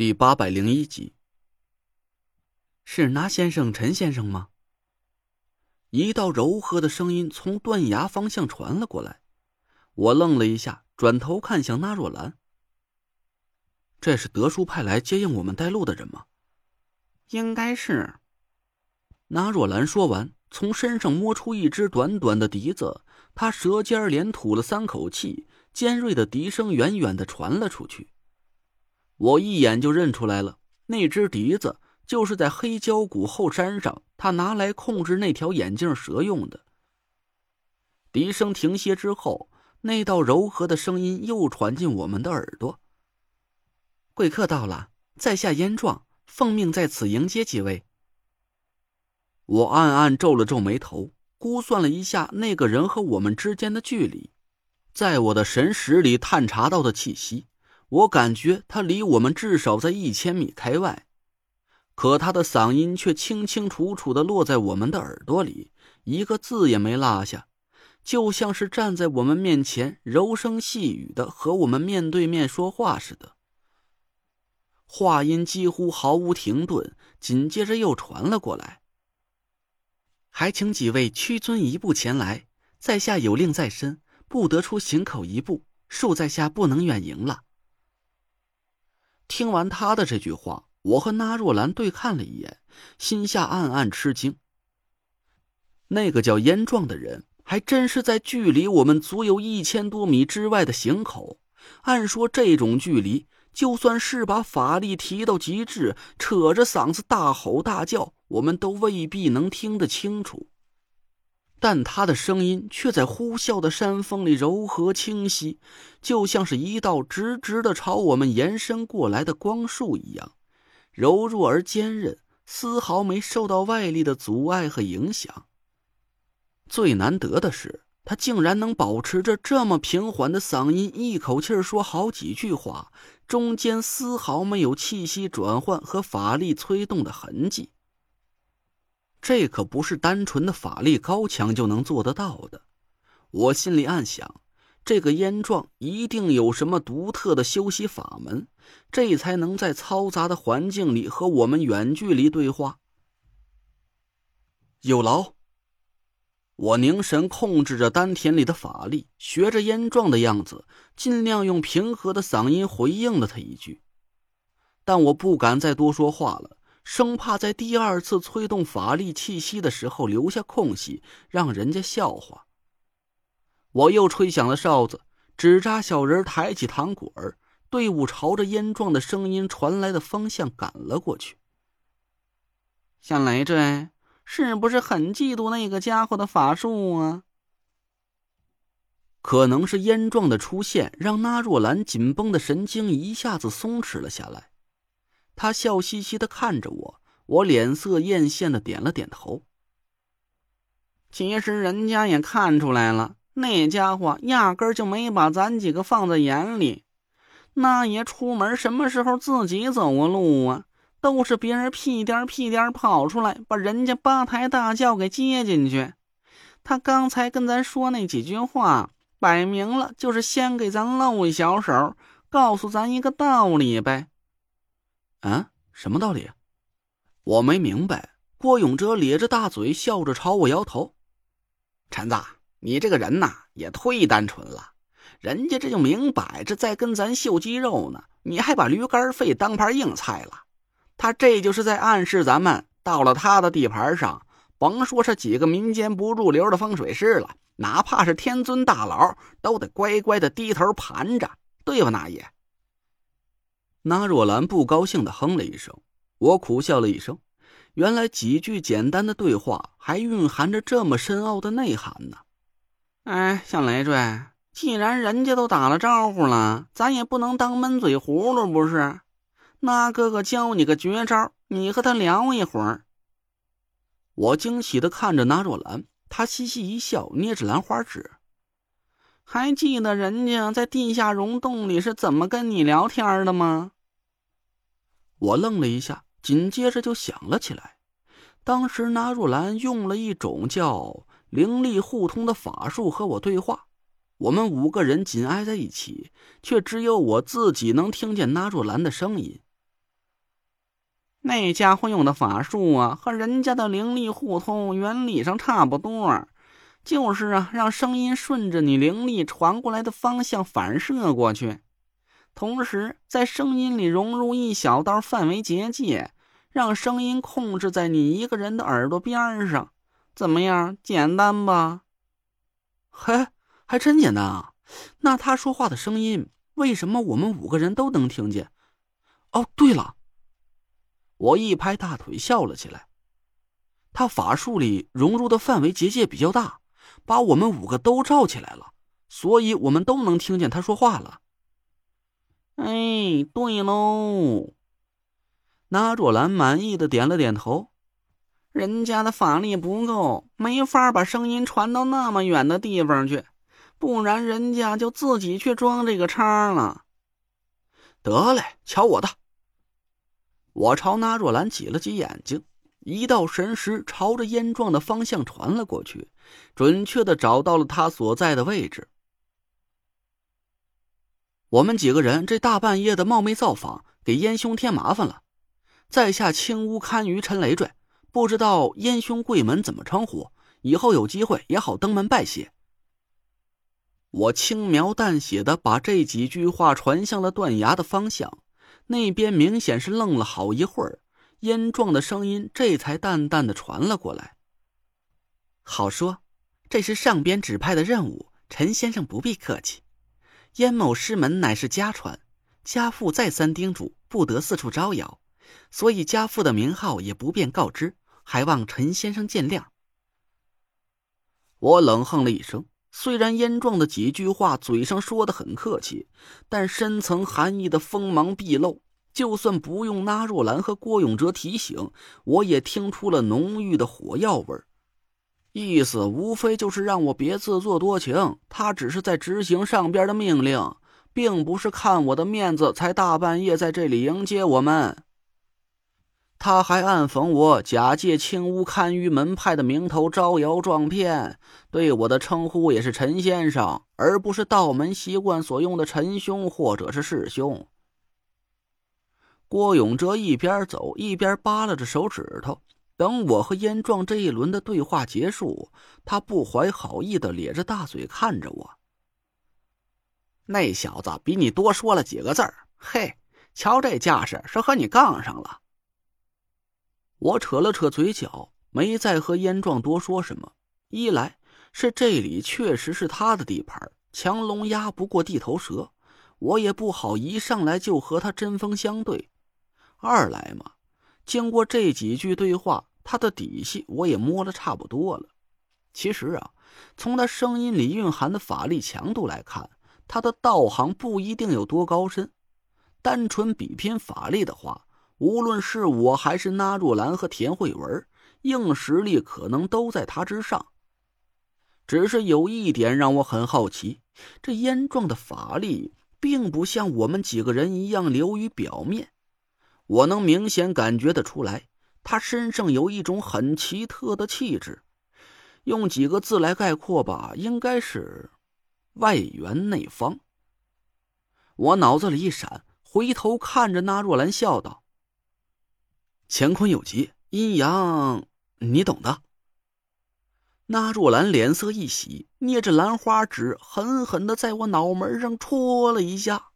第八百零一集，是那先生陈先生吗？一道柔和的声音从断崖方向传了过来，我愣了一下，转头看向那若兰。这是德叔派来接应我们带路的人吗？应该是。那若兰说完，从身上摸出一只短短的笛子，她舌尖连吐了三口气，尖锐的笛声远远的传了出去。我一眼就认出来了，那只笛子就是在黑焦谷后山上他拿来控制那条眼镜蛇用的。笛声停歇之后，那道柔和的声音又传进我们的耳朵：“贵客到了，在下燕壮，奉命在此迎接几位。”我暗暗皱了皱眉头，估算了一下那个人和我们之间的距离，在我的神识里探查到的气息。我感觉他离我们至少在一千米开外，可他的嗓音却清清楚楚的落在我们的耳朵里，一个字也没落下，就像是站在我们面前，柔声细语的和我们面对面说话似的。话音几乎毫无停顿，紧接着又传了过来：“还请几位屈尊一步前来，在下有令在身，不得出行口一步，恕在下不能远迎了。”听完他的这句话，我和那若兰对看了一眼，心下暗暗吃惊。那个叫燕壮的人，还真是在距离我们足有一千多米之外的行口。按说这种距离，就算是把法力提到极致，扯着嗓子大吼大叫，我们都未必能听得清楚。但他的声音却在呼啸的山峰里柔和清晰，就像是一道直直的朝我们延伸过来的光束一样，柔弱而坚韧，丝毫没受到外力的阻碍和影响。最难得的是，他竟然能保持着这么平缓的嗓音，一口气说好几句话，中间丝毫没有气息转换和法力催动的痕迹。这可不是单纯的法力高强就能做得到的。我心里暗想，这个燕壮一定有什么独特的修习法门，这才能在嘈杂的环境里和我们远距离对话。有劳。我凝神控制着丹田里的法力，学着燕壮的样子，尽量用平和的嗓音回应了他一句。但我不敢再多说话了。生怕在第二次催动法力气息的时候留下空隙，让人家笑话。我又吹响了哨子，纸扎小人抬起糖果儿，队伍朝着烟壮的声音传来的方向赶了过去。小累赘，是不是很嫉妒那个家伙的法术啊？可能是烟壮的出现，让那若兰紧绷的神经一下子松弛了下来。他笑嘻嘻的看着我，我脸色艳羡的点了点头。其实人家也看出来了，那家伙压根就没把咱几个放在眼里。那爷出门什么时候自己走过路啊？都是别人屁颠屁颠跑出来，把人家八抬大轿给接进去。他刚才跟咱说那几句话，摆明了就是先给咱露一小手，告诉咱一个道理呗。啊，什么道理？我没明白。郭永哲咧着大嘴笑着朝我摇头：“陈子，你这个人呐，也忒单纯了。人家这就明摆着在跟咱秀肌肉呢，你还把驴肝肺当盘硬菜了。他这就是在暗示咱们，到了他的地盘上，甭说是几个民间不入流的风水师了，哪怕是天尊大佬，都得乖乖的低头盘着，对吧，那爷？”那若兰不高兴的哼了一声，我苦笑了一声。原来几句简单的对话还蕴含着这么深奥的内涵呢。哎，小累赘，既然人家都打了招呼了，咱也不能当闷嘴葫芦，不是？那哥哥教你个绝招，你和他聊一会儿。我惊喜的看着那若兰，她嘻嘻一笑，捏着兰花指。还记得人家在地下溶洞里是怎么跟你聊天的吗？我愣了一下，紧接着就想了起来。当时那若兰用了一种叫灵力互通的法术和我对话，我们五个人紧挨在一起，却只有我自己能听见那若兰的声音。那家伙用的法术啊，和人家的灵力互通原理上差不多，就是啊，让声音顺着你灵力传过来的方向反射过去，同时在声音里融入一小道范围结界，让声音控制在你一个人的耳朵边上。怎么样，简单吧？嘿，还真简单啊！那他说话的声音，为什么我们五个人都能听见？哦，对了。我一拍大腿，笑了起来。他法术里融入的范围结界比较大，把我们五个都罩起来了，所以我们都能听见他说话了。哎，对喽。那若兰满意的点了点头。人家的法力不够，没法把声音传到那么远的地方去，不然人家就自己去装这个叉了。得嘞，瞧我的！我朝那若兰挤了挤眼睛，一道神识朝着烟状的方向传了过去，准确的找到了他所在的位置。我们几个人这大半夜的冒昧造访，给燕兄添麻烦了。在下青乌堪舆陈累赘，不知道燕兄贵门怎么称呼？以后有机会也好登门拜谢。我轻描淡写的把这几句话传向了断崖的方向。那边明显是愣了好一会儿，烟状的声音这才淡淡的传了过来。好说，这是上边指派的任务，陈先生不必客气。燕某师门乃是家传，家父再三叮嘱不得四处招摇，所以家父的名号也不便告知，还望陈先生见谅。我冷哼了一声。虽然燕壮的几句话嘴上说的很客气，但深层含义的锋芒毕露。就算不用那若兰和郭永哲提醒，我也听出了浓郁的火药味儿。意思无非就是让我别自作多情，他只是在执行上边的命令，并不是看我的面子才大半夜在这里迎接我们。他还暗讽我假借青乌堪舆门派的名头招摇撞骗，对我的称呼也是陈先生，而不是道门习惯所用的陈兄或者是师兄。郭永哲一边走一边扒拉着手指头，等我和燕壮这一轮的对话结束，他不怀好意的咧着大嘴看着我。那小子比你多说了几个字儿，嘿，瞧这架势是和你杠上了。我扯了扯嘴角，没再和燕壮多说什么。一来是这里确实是他的地盘，强龙压不过地头蛇，我也不好一上来就和他针锋相对；二来嘛，经过这几句对话，他的底细我也摸了差不多了。其实啊，从他声音里蕴含的法力强度来看，他的道行不一定有多高深。单纯比拼法力的话，无论是我还是那若兰和田慧文，硬实力可能都在他之上。只是有一点让我很好奇，这燕壮的法力并不像我们几个人一样流于表面。我能明显感觉得出来，他身上有一种很奇特的气质。用几个字来概括吧，应该是外圆内方。我脑子里一闪，回头看着那若兰，笑道。乾坤有极，阴阳，你懂的。那若兰脸色一喜，捏着兰花指狠狠的在我脑门上戳了一下。